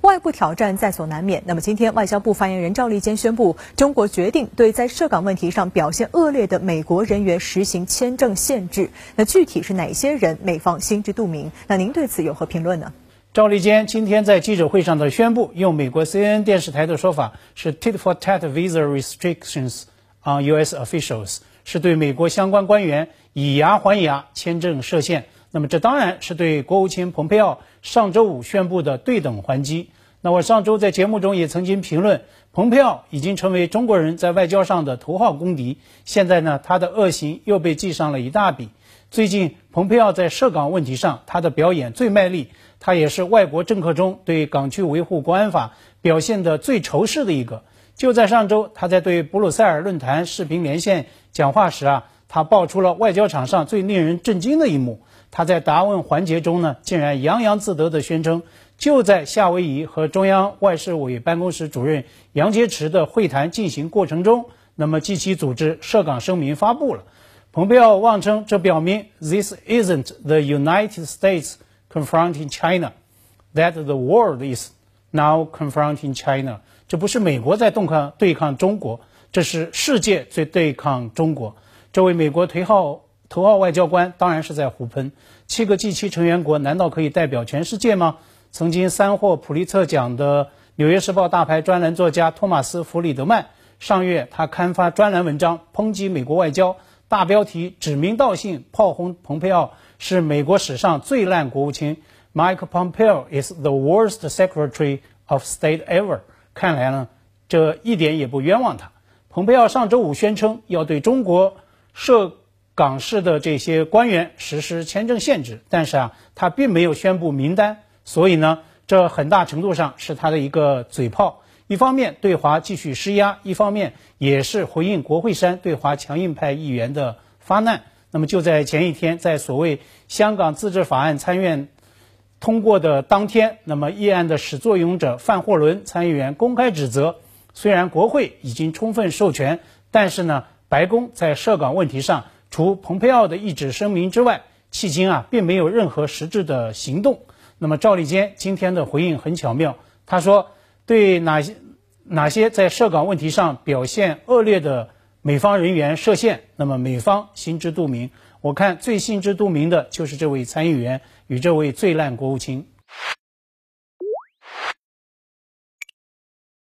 外部挑战在所难免。那么，今天外交部发言人赵立坚宣布，中国决定对在涉港问题上表现恶劣的美国人员实行签证限制。那具体是哪些人？美方心知肚明。那您对此有何评论呢？赵立坚今天在记者会上的宣布，用美国 CNN 电视台的说法是 “tit for tat visa restrictions on U.S. officials”，是对美国相关官员以牙还牙，签证设限。那么，这当然是对国务卿蓬佩奥上周五宣布的对等还击。那我上周在节目中也曾经评论，蓬佩奥已经成为中国人在外交上的头号公敌。现在呢，他的恶行又被记上了一大笔。最近，蓬佩奥在涉港问题上，他的表演最卖力，他也是外国政客中对港区维护国安法表现的最仇视的一个。就在上周，他在对布鲁塞尔论坛视频连线讲话时啊，他爆出了外交场上最令人震惊的一幕。他在答问环节中呢，竟然洋洋自得地宣称，就在夏威夷和中央外事委办公室主任杨洁篪的会谈进行过程中，那么及其组织涉港声明发布了。蓬佩奥妄称，这表明 This isn't the United States confronting China, that the world is now confronting China。这不是美国在对抗对抗中国，这是世界在对抗中国。这位美国头号。头号外交官当然是在胡喷。七个 G7 成员国难道可以代表全世界吗？曾经三获普利策奖的《纽约时报》大牌专栏作家托马斯·弗里德曼，上月他刊发专栏文章抨击美国外交，大标题指名道姓炮轰蓬佩奥是美国史上最烂国务卿。Mike Pompeo is the worst Secretary of State ever。看来呢，这一点也不冤枉他。蓬佩奥上周五宣称要对中国涉。港市的这些官员实施签证限制，但是啊，他并没有宣布名单，所以呢，这很大程度上是他的一个嘴炮。一方面对华继续施压，一方面也是回应国会山对华强硬派议员的发难。那么就在前一天，在所谓香港自治法案参院通过的当天，那么议案的始作俑者范霍伦参议员公开指责，虽然国会已经充分授权，但是呢，白宫在涉港问题上。除蓬佩奥的一纸声明之外，迄今啊并没有任何实质的行动。那么赵立坚今天的回应很巧妙，他说对哪些哪些在涉港问题上表现恶劣的美方人员设限，那么美方心知肚明。我看最心知肚明的就是这位参议员与这位最烂国务卿。